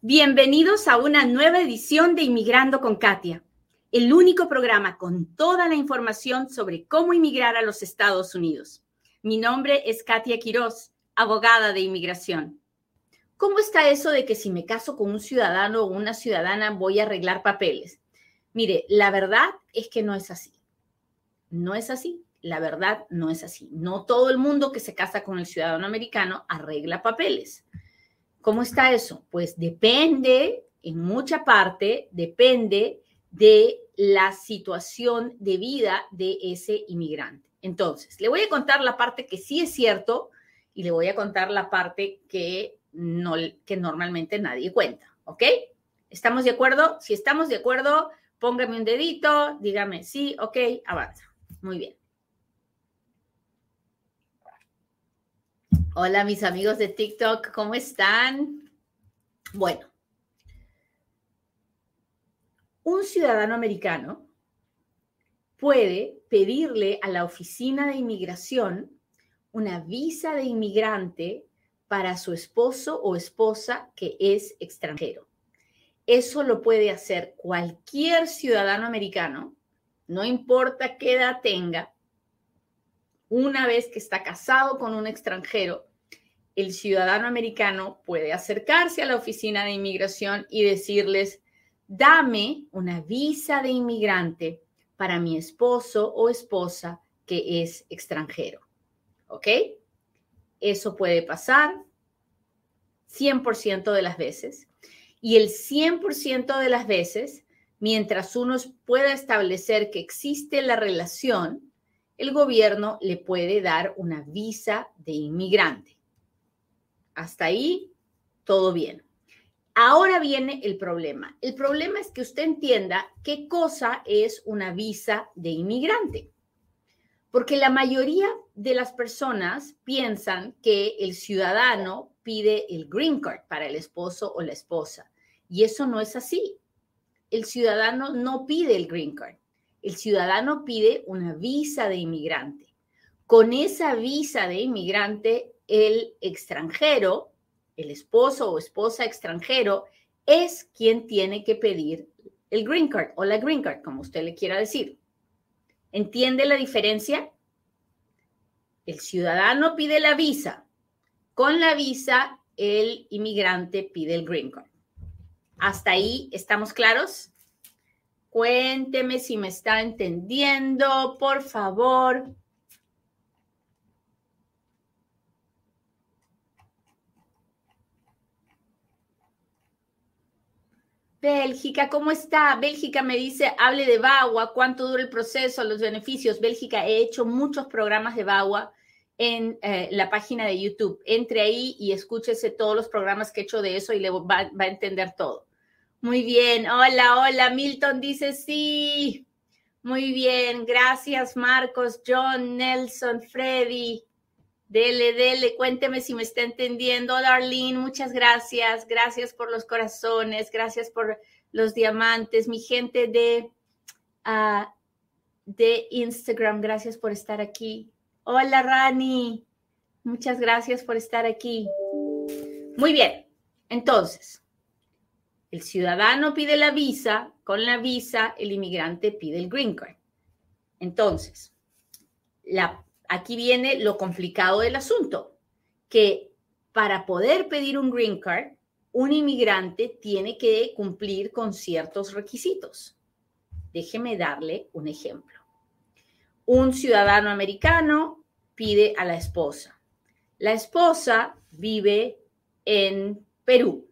Bienvenidos a una nueva edición de Inmigrando con Katia, el único programa con toda la información sobre cómo inmigrar a los Estados Unidos. Mi nombre es Katia Quiroz, abogada de inmigración. ¿Cómo está eso de que si me caso con un ciudadano o una ciudadana voy a arreglar papeles? Mire, la verdad es que no es así. No es así. La verdad no es así. No todo el mundo que se casa con el ciudadano americano arregla papeles. ¿Cómo está eso? Pues depende, en mucha parte, depende de la situación de vida de ese inmigrante. Entonces, le voy a contar la parte que sí es cierto y le voy a contar la parte que, no, que normalmente nadie cuenta, ¿ok? ¿Estamos de acuerdo? Si estamos de acuerdo, póngame un dedito, dígame sí, ok, avanza. Muy bien. Hola mis amigos de TikTok, ¿cómo están? Bueno, un ciudadano americano puede pedirle a la oficina de inmigración una visa de inmigrante para su esposo o esposa que es extranjero. Eso lo puede hacer cualquier ciudadano americano, no importa qué edad tenga, una vez que está casado con un extranjero, el ciudadano americano puede acercarse a la oficina de inmigración y decirles, dame una visa de inmigrante para mi esposo o esposa que es extranjero. ¿Ok? Eso puede pasar 100% de las veces. Y el 100% de las veces, mientras uno pueda establecer que existe la relación, el gobierno le puede dar una visa de inmigrante. Hasta ahí, todo bien. Ahora viene el problema. El problema es que usted entienda qué cosa es una visa de inmigrante. Porque la mayoría de las personas piensan que el ciudadano pide el green card para el esposo o la esposa. Y eso no es así. El ciudadano no pide el green card el ciudadano pide una visa de inmigrante. Con esa visa de inmigrante, el extranjero, el esposo o esposa extranjero, es quien tiene que pedir el green card o la green card, como usted le quiera decir. ¿Entiende la diferencia? El ciudadano pide la visa. Con la visa, el inmigrante pide el green card. ¿Hasta ahí estamos claros? Cuénteme si me está entendiendo, por favor. Bélgica, ¿cómo está? Bélgica me dice, hable de Bagua, cuánto dura el proceso, los beneficios. Bélgica, he hecho muchos programas de Bagua en eh, la página de YouTube. Entre ahí y escúchese todos los programas que he hecho de eso y le va a entender todo. Muy bien, hola, hola, Milton dice sí. Muy bien, gracias Marcos, John, Nelson, Freddy. Dele, dele, cuénteme si me está entendiendo. Hola muchas gracias. Gracias por los corazones, gracias por los diamantes. Mi gente de, uh, de Instagram, gracias por estar aquí. Hola Rani, muchas gracias por estar aquí. Muy bien, entonces, el ciudadano pide la visa, con la visa el inmigrante pide el green card. Entonces, la, aquí viene lo complicado del asunto, que para poder pedir un green card, un inmigrante tiene que cumplir con ciertos requisitos. Déjeme darle un ejemplo. Un ciudadano americano pide a la esposa. La esposa vive en Perú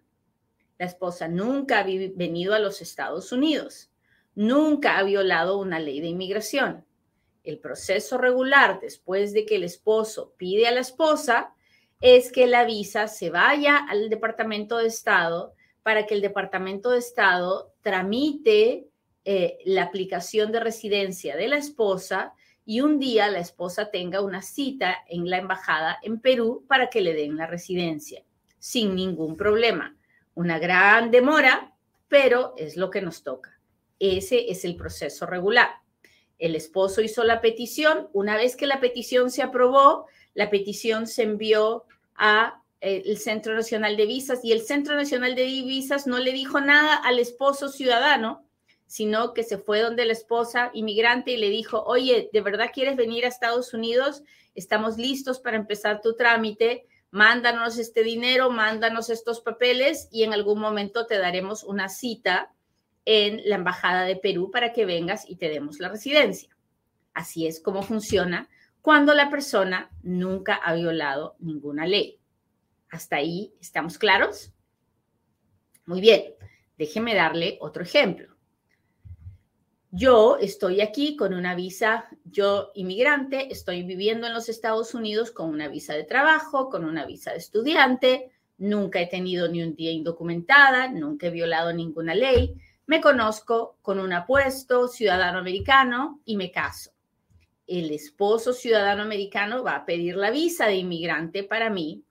la esposa nunca ha venido a los Estados Unidos, nunca ha violado una ley de inmigración. El proceso regular después de que el esposo pide a la esposa es que la visa se vaya al Departamento de Estado para que el Departamento de Estado tramite eh, la aplicación de residencia de la esposa y un día la esposa tenga una cita en la embajada en Perú para que le den la residencia, sin ningún problema una gran demora, pero es lo que nos toca. Ese es el proceso regular. El esposo hizo la petición. Una vez que la petición se aprobó, la petición se envió a, eh, el Centro Nacional de Visas y el Centro Nacional de Visas no le dijo nada al esposo ciudadano, sino que se fue donde la esposa inmigrante y le dijo, oye, ¿de verdad quieres venir a Estados Unidos? Estamos listos para empezar tu trámite, mándanos este dinero, mándanos estos papeles y en algún momento te daremos una cita en la Embajada de Perú para que vengas y te demos la residencia. Así es como funciona cuando la persona nunca ha violado ninguna ley. ¿Hasta ahí estamos claros? Muy bien, déjeme darle otro ejemplo. Yo estoy aquí con una visa, yo inmigrante, estoy viviendo en los Estados Unidos con una visa de trabajo, con una visa de estudiante, nunca he tenido ni un día indocumentada, nunca he violado ninguna ley, me conozco con un apuesto ciudadano americano y me caso. El esposo ciudadano americano va a pedir la visa de inmigrante para mí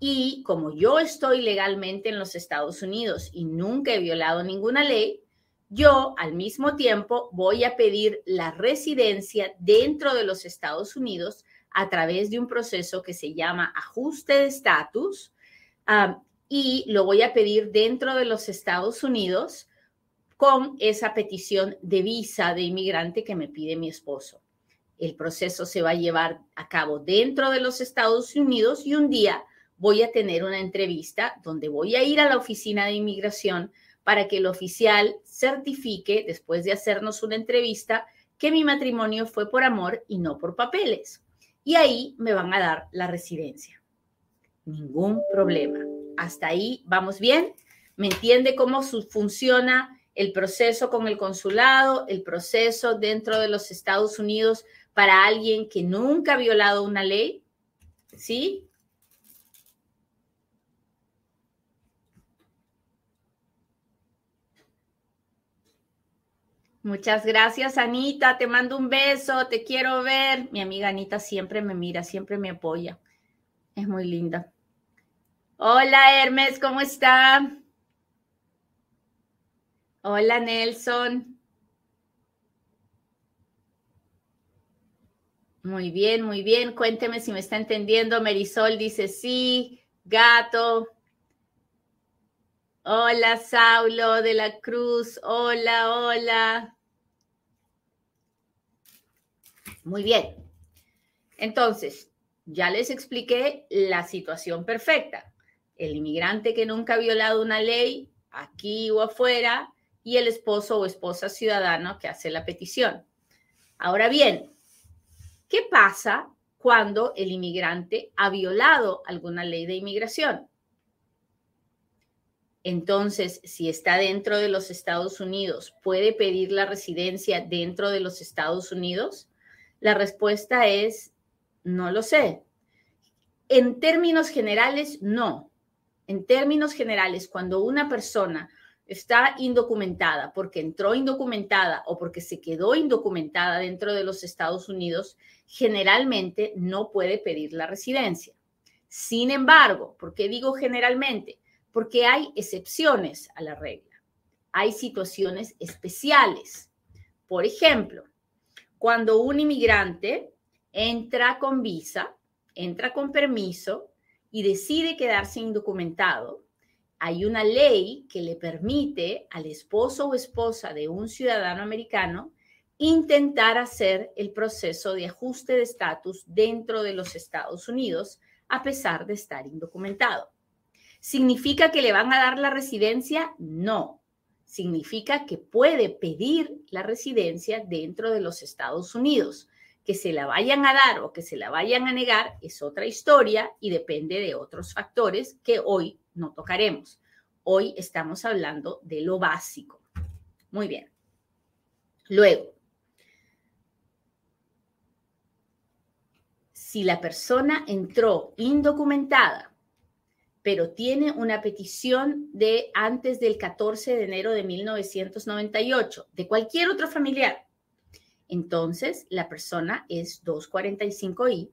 y como yo estoy legalmente en los Estados Unidos y nunca he violado ninguna ley, yo al mismo tiempo voy a pedir la residencia dentro de los Estados Unidos a través de un proceso que se llama ajuste de estatus y lo voy a pedir dentro de los Estados Unidos con esa petición de visa de inmigrante que me pide mi esposo. El proceso se va a llevar a cabo dentro de los Estados Unidos y un día voy a tener una entrevista donde voy a ir a la oficina de inmigración para que el oficial certifique, después de hacernos una entrevista, que mi matrimonio fue por amor y no por papeles. Y ahí me van a dar la residencia. Ningún problema. Hasta ahí vamos bien. ¿Me entiende cómo funciona el proceso con el consulado, el proceso dentro de los Estados Unidos para alguien que nunca ha violado una ley? ¿Sí? Muchas gracias, Anita. Te mando un beso. Te quiero ver. Mi amiga Anita siempre me mira, siempre me apoya. Es muy linda. Hola, Hermes, ¿cómo está? Hola, Nelson. Muy bien, muy bien. Cuénteme si me está entendiendo. Merisol dice sí. Gato. Hola, Saulo de la Cruz. Hola, hola. Muy bien. Entonces, ya les expliqué la situación perfecta. El inmigrante que nunca ha violado una ley, aquí o afuera, y el esposo o esposa ciudadano que hace la petición. Ahora bien, ¿Qué pasa cuando el inmigrante ha violado alguna ley de inmigración? Entonces, si está dentro de los Estados Unidos, ¿puede pedir la residencia dentro de los Estados Unidos? La respuesta es, no lo sé. En términos generales, no. En términos generales, cuando una persona está indocumentada porque entró indocumentada o porque se quedó indocumentada dentro de los Estados Unidos, generalmente no puede pedir la residencia. Sin embargo, ¿por qué digo generalmente? Porque hay excepciones a la regla. Hay situaciones especiales. Por ejemplo, cuando un inmigrante entra con visa, entra con permiso y decide quedarse indocumentado, hay una ley que le permite al esposo o esposa de un ciudadano americano intentar hacer el proceso de ajuste de estatus dentro de los Estados Unidos a pesar de estar indocumentado. ¿Significa que le van a dar la residencia? No. Significa que puede pedir la residencia dentro de los Estados Unidos. Que se la vayan a dar o que se la vayan a negar es otra historia y depende de otros factores que hoy no tocaremos. Hoy estamos hablando de lo básico. Muy bien. Luego, si la persona entró indocumentada, pero tiene una petición de antes del 14 de enero de 1998, de cualquier otro familiar, entonces la persona es 245I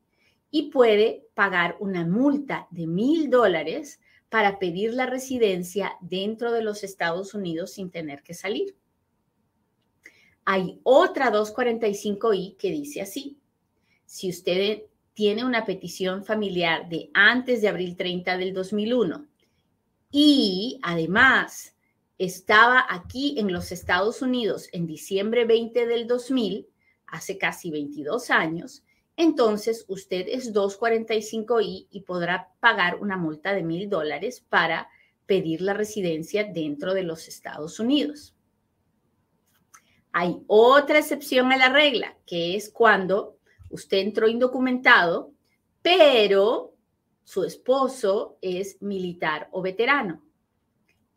y puede pagar una multa de mil dólares para pedir la residencia dentro de los Estados Unidos sin tener que salir. Hay otra 245I que dice así, si usted tiene una petición familiar de antes de abril 30 del 2001 y además estaba aquí en los Estados Unidos en diciembre 20 del 2000, hace casi 22 años, entonces usted es 245I y podrá pagar una multa de mil dólares para pedir la residencia dentro de los Estados Unidos. Hay otra excepción a la regla, que es cuando usted entró indocumentado, pero su esposo es militar o veterano.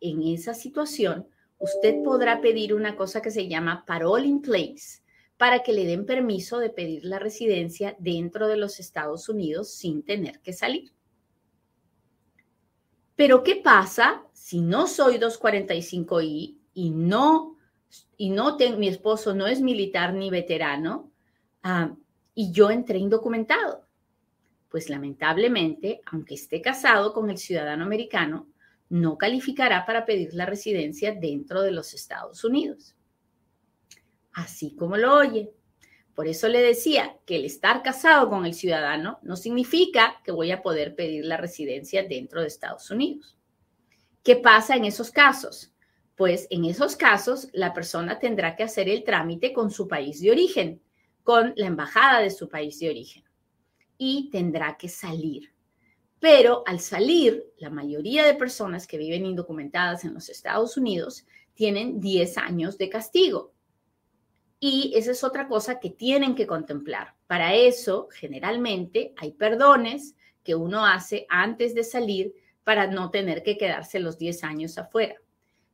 En esa situación, usted podrá pedir una cosa que se llama parole in place, para que le den permiso de pedir la residencia dentro de los Estados Unidos sin tener que salir. Pero ¿qué pasa si no soy 245I y no, y no tengo, mi esposo no es militar ni veterano ah, y yo entré indocumentado? Pues lamentablemente, aunque esté casado con el ciudadano americano, no calificará para pedir la residencia dentro de los Estados Unidos así como lo oye. Por eso le decía que el estar casado con el ciudadano no significa que voy a poder pedir la residencia dentro de Estados Unidos. ¿Qué pasa en esos casos? Pues en esos casos la persona tendrá que hacer el trámite con su país de origen, con la embajada de su país de origen, y tendrá que salir. Pero al salir, la mayoría de personas que viven indocumentadas en los Estados Unidos tienen 10 años de castigo y esa es otra cosa que tienen que contemplar. Para eso, generalmente, hay perdones que uno hace antes de salir para no tener que quedarse los 10 años afuera.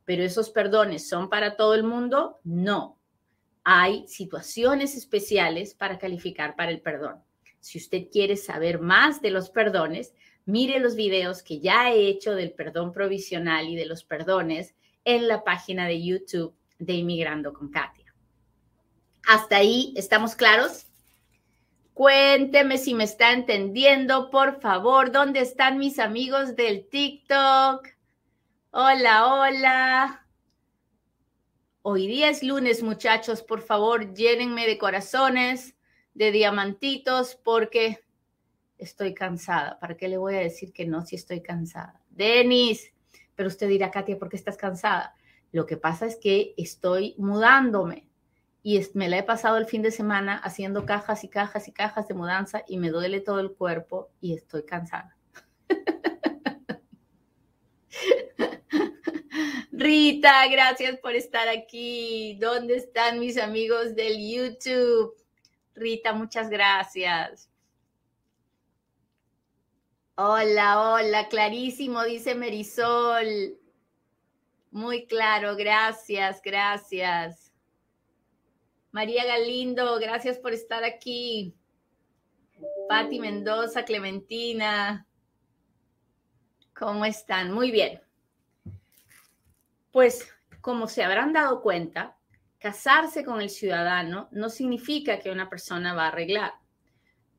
Pero esos perdones son para todo el mundo? No. Hay situaciones especiales para calificar para el perdón. Si usted quiere saber más de los perdones, mire los videos que ya he hecho del perdón provisional y de los perdones en la página de YouTube de Inmigrando con Katia. ¿Hasta ahí estamos claros? Cuénteme si me está entendiendo, por favor. ¿Dónde están mis amigos del TikTok? Hola, hola. Hoy día es lunes, muchachos. Por favor, llénenme de corazones, de diamantitos, porque estoy cansada. ¿Para qué le voy a decir que no si estoy cansada? Denis, pero usted dirá, Katia, ¿por qué estás cansada? Lo que pasa es que estoy mudándome y me la he pasado el fin de semana haciendo cajas y cajas y cajas de mudanza y me duele todo el cuerpo y estoy cansada. Rita, gracias por estar aquí. ¿Dónde están mis amigos del YouTube? Rita, muchas gracias. Hola, hola, clarísimo, dice Merisol. Muy claro, gracias, gracias. María Galindo, gracias por estar aquí. Patti Mendoza, Clementina. ¿Cómo están? Muy bien. Pues como se habrán dado cuenta, casarse con el ciudadano no significa que una persona va a arreglar.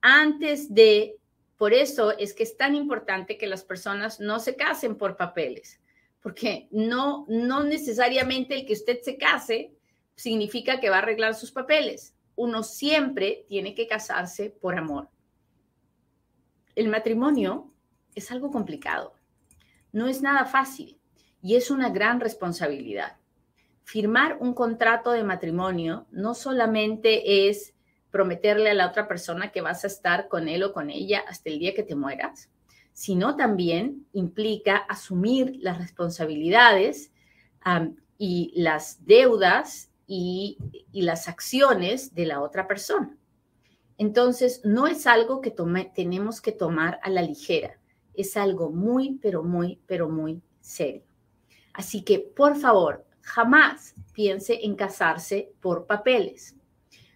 Antes de, por eso es que es tan importante que las personas no se casen por papeles, porque no, no necesariamente el que usted se case significa que va a arreglar sus papeles. Uno siempre tiene que casarse por amor. El matrimonio es algo complicado. No es nada fácil y es una gran responsabilidad. Firmar un contrato de matrimonio no solamente es prometerle a la otra persona que vas a estar con él o con ella hasta el día que te mueras, sino también implica asumir las responsabilidades y las deudas y, las acciones de la otra persona. Entonces, no es algo que tenemos que tomar a la ligera, es algo muy, pero muy, pero muy serio. Así que, por favor, jamás piense en casarse por papeles.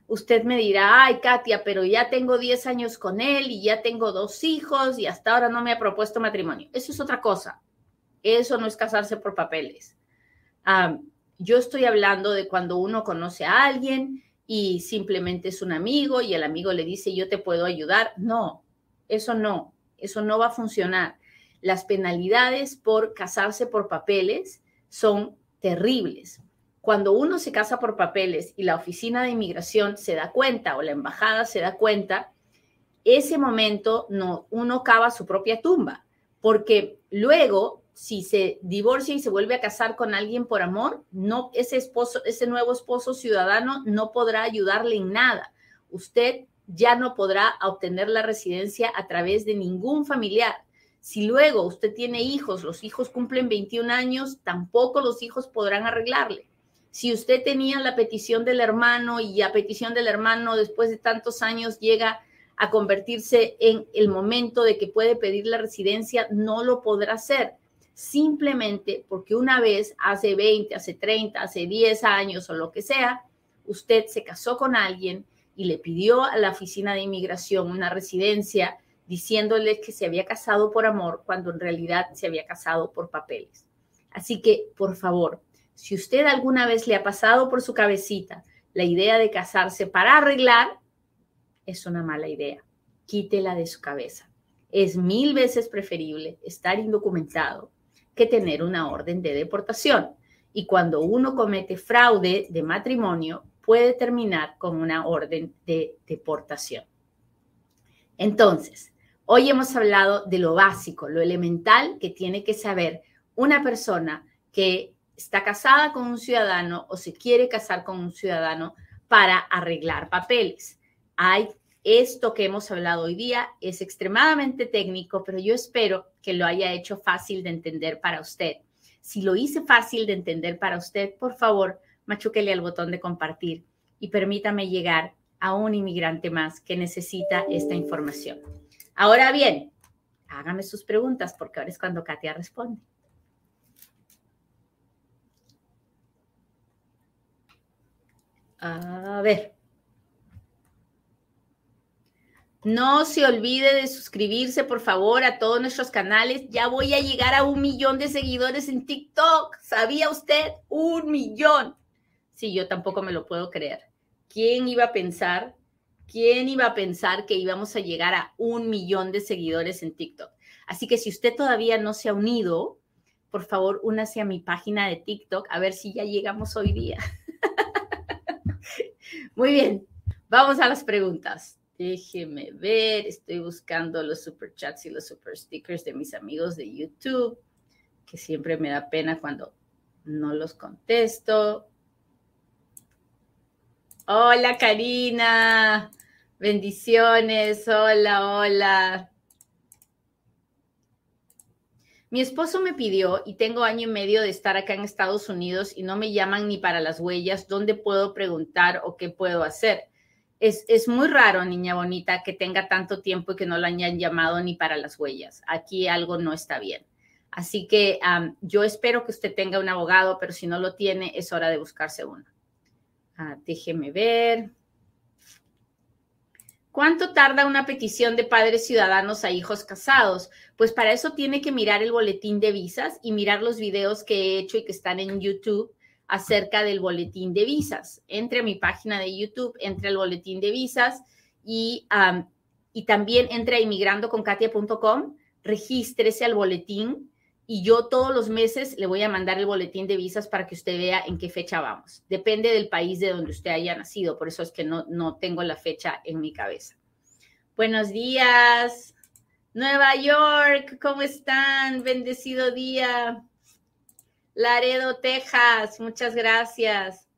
Usted me dirá, ay, Katia, pero ya tengo 10 años con él y ya tengo dos hijos y hasta ahora no me ha propuesto matrimonio. Eso es otra cosa. Eso no es casarse por papeles. Yo estoy hablando de cuando uno conoce a alguien y simplemente es un amigo y el amigo le dice, yo te puedo ayudar. No, eso no, eso no va a funcionar. Las penalidades por casarse por papeles son terribles. Cuando uno se casa por papeles y la oficina de inmigración se da cuenta o la embajada se da cuenta, ese momento no, uno cava su propia tumba, porque luego si se divorcia y se vuelve a casar con alguien por amor, no ese esposo, ese nuevo esposo ciudadano no podrá ayudarle en nada. Usted ya no podrá obtener la residencia a través de ningún familiar. Si luego usted tiene hijos, los hijos cumplen 21 años, tampoco los hijos podrán arreglarle. Si usted tenía la petición del hermano y a petición del hermano después de tantos años llega a convertirse en el momento de que puede pedir la residencia, no lo podrá hacer simplemente porque una vez, hace 20, hace 30, hace 10 años o lo que sea, usted se casó con alguien y le pidió a la oficina de inmigración una residencia diciéndole que se había casado por amor cuando en realidad se había casado por papeles. Así que, por favor, si usted alguna vez le ha pasado por su cabecita la idea de casarse para arreglar, es una mala idea. Quítela de su cabeza. Es mil veces preferible estar indocumentado que tener una orden de deportación. Y cuando uno comete fraude de matrimonio, puede terminar con una orden de deportación. Entonces, hoy hemos hablado de lo básico, lo elemental que tiene que saber una persona que está casada con un ciudadano o se quiere casar con un ciudadano para arreglar papeles. Hay esto que hemos hablado hoy día es extremadamente técnico, pero yo espero que lo haya hecho fácil de entender para usted. Si lo hice fácil de entender para usted, por favor, machuquele al botón de compartir y permítame llegar a un inmigrante más que necesita esta información. Ahora bien, hágame sus preguntas porque ahora es cuando Katia responde. A ver. No se olvide de suscribirse, por favor, a todos nuestros canales. Ya voy a llegar a un millón de seguidores en TikTok. ¿Sabía usted? Un millón. Sí, yo tampoco me lo puedo creer. ¿Quién iba a pensar? ¿Quién iba a pensar que íbamos a llegar a un millón de seguidores en TikTok? Así que si usted todavía no se ha unido, por favor, únase a mi página de TikTok a ver si ya llegamos hoy día. Muy bien, vamos a las preguntas. Déjeme ver, estoy buscando los super chats y los super stickers de mis amigos de YouTube, que siempre me da pena cuando no los contesto. Hola Karina, bendiciones, hola, hola. Mi esposo me pidió, y tengo año y medio de estar acá en Estados Unidos y no me llaman ni para las huellas, ¿dónde puedo preguntar o qué puedo hacer? Es, muy raro, niña bonita, que tenga tanto tiempo y que no la hayan llamado ni para las huellas. Aquí algo no está bien. Así que yo espero que usted tenga un abogado, pero si no lo tiene, es hora de buscarse uno. Ah, déjeme ver. ¿Cuánto tarda una petición de padres ciudadanos a hijos casados? Pues para eso tiene que mirar el boletín de visas y mirar los videos que he hecho y que están en YouTube acerca del boletín de visas. Entre a mi página de YouTube, entre al boletín de visas y, y también entre a inmigrandoconkatia.com, regístrese al boletín y yo todos los meses le voy a mandar el boletín de visas para que usted vea en qué fecha vamos. Depende del país de donde usted haya nacido, por eso es que no, no tengo la fecha en mi cabeza. Buenos días, Nueva York, ¿cómo están? Bendecido día. Laredo, Texas, muchas gracias.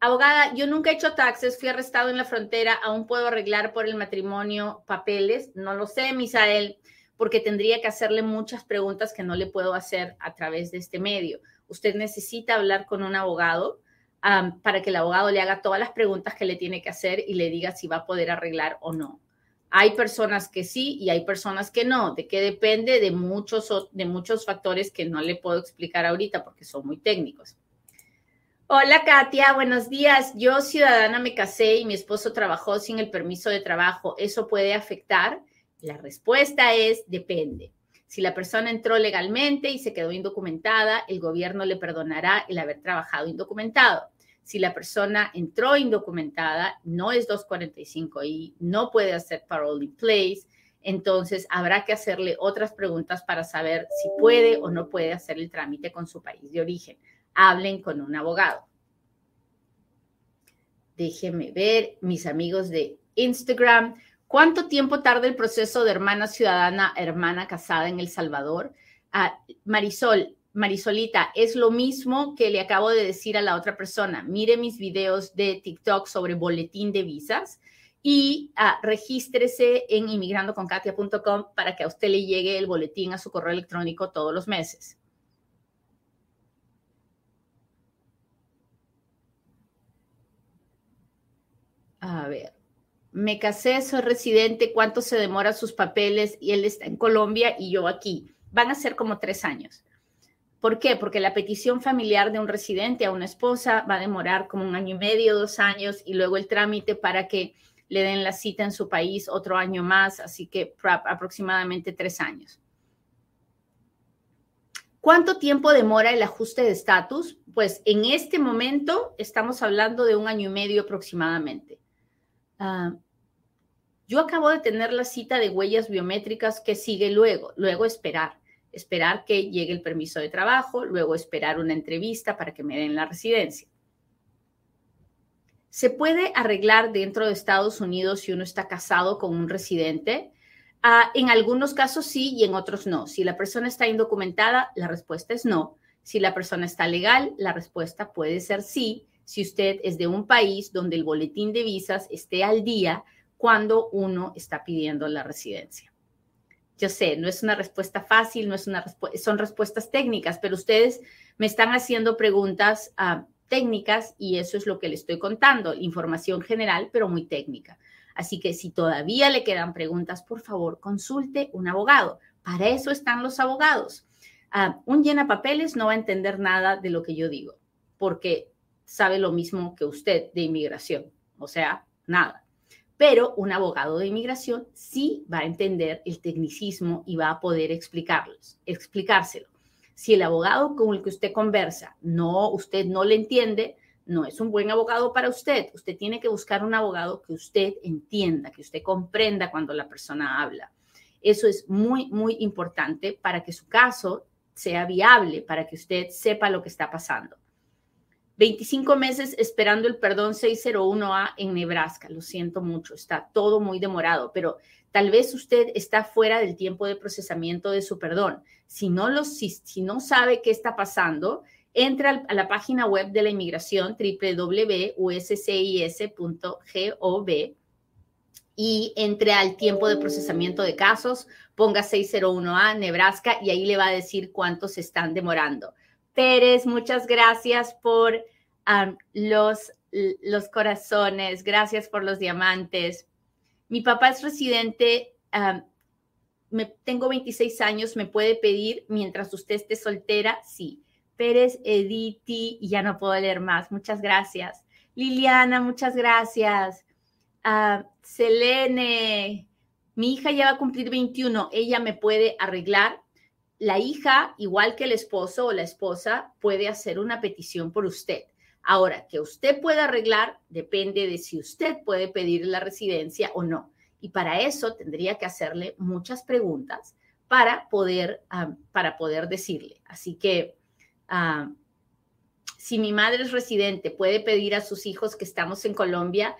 Abogada, yo nunca he hecho taxes, fui arrestado en la frontera, aún puedo arreglar por el matrimonio papeles. No lo sé, Misael, porque tendría que hacerle muchas preguntas que no le puedo hacer a través de este medio. Usted necesita hablar con un abogado para que el abogado le haga todas las preguntas que le tiene que hacer y le diga si va a poder arreglar o no. Hay personas que sí y hay personas que no. ¿De qué depende? De muchos, de muchos factores que no le puedo explicar ahorita porque son muy técnicos. Hola Katia, buenos días. Yo ciudadana me casé y mi esposo trabajó sin el permiso de trabajo. ¿Eso puede afectar? La respuesta es depende. Si la persona entró legalmente y se quedó indocumentada, el gobierno le perdonará el haber trabajado indocumentado si la persona entró indocumentada, no es 245 y no puede hacer parole in place, entonces habrá que hacerle otras preguntas para saber si puede o no puede hacer el trámite con su país de origen. Hablen con un abogado. Déjenme ver, mis amigos de Instagram, ¿Cuánto tiempo tarda el proceso de hermana ciudadana hermana casada en El Salvador? Ah, Marisol, Marisolita, es lo mismo que le acabo de decir a la otra persona. Mire mis videos de TikTok sobre boletín de visas y uh, regístrese en inmigrandoconkatia.com para que a usted le llegue el boletín a su correo electrónico todos los meses. A ver, me casé, soy residente, ¿cuánto se demora sus papeles? Y él está en Colombia y yo aquí. Van a ser como tres años. ¿Por qué? Porque la petición familiar de un residente a una esposa va a demorar como un año y medio, dos años, y luego el trámite para que le den la cita en su país otro año más, así que aproximadamente tres años. ¿Cuánto tiempo demora el ajuste de estatus? Pues en este momento estamos hablando de un año y medio aproximadamente. Ah, yo acabo de tener la cita de huellas biométricas que sigue luego, luego esperar, esperar que llegue el permiso de trabajo, luego esperar una entrevista para que me den la residencia. ¿Se puede arreglar dentro de Estados Unidos si uno está casado con un residente? Ah, en algunos casos sí y en otros no. Si la persona está indocumentada, la respuesta es no. Si la persona está legal, la respuesta puede ser sí si usted es de un país donde el boletín de visas esté al día cuando uno está pidiendo la residencia. Yo sé, no es una respuesta fácil, no es una son respuestas técnicas, pero ustedes me están haciendo preguntas uh, técnicas y eso es lo que le estoy contando, información general, pero muy técnica. Así que si todavía le quedan preguntas, por favor, consulte un abogado. Para eso están los abogados. Uh, un llena papeles no va a entender nada de lo que yo digo, porque sabe lo mismo que usted de inmigración, o sea, nada. Pero un abogado de inmigración sí va a entender el tecnicismo y va a poder explicárselo. Si el abogado con el que usted conversa, no, usted no le entiende, no es un buen abogado para usted. Usted tiene que buscar un abogado que usted entienda, que usted comprenda cuando la persona habla. Eso es muy, muy importante para que su caso sea viable, para que usted sepa lo que está pasando. 25 meses esperando el perdón 601A en Nebraska. Lo siento mucho, está todo muy demorado, pero tal vez usted está fuera del tiempo de procesamiento de su perdón. Si no, lo, si, no sabe qué está pasando, entra a la página web de la inmigración www.uscis.gov y entre al tiempo de procesamiento de casos, ponga 601A Nebraska y ahí le va a decir cuántos están demorando. Pérez, muchas gracias por los, los corazones, gracias por los diamantes. Mi papá es residente, me, tengo 26 años, ¿me puede pedir mientras usted esté soltera? Sí. Pérez, Editi, y ya no puedo leer más. Muchas gracias. Liliana, muchas gracias. Uh, Selene, mi hija ya va a cumplir 21, ella me puede arreglar la hija, igual que el esposo o la esposa, puede hacer una petición por usted. Ahora, que usted pueda arreglar depende de si usted puede pedir la residencia o no. Y para eso tendría que hacerle muchas preguntas para poder, para poder decirle. Así que si mi madre es residente, puede pedir a sus hijos que estamos en Colombia,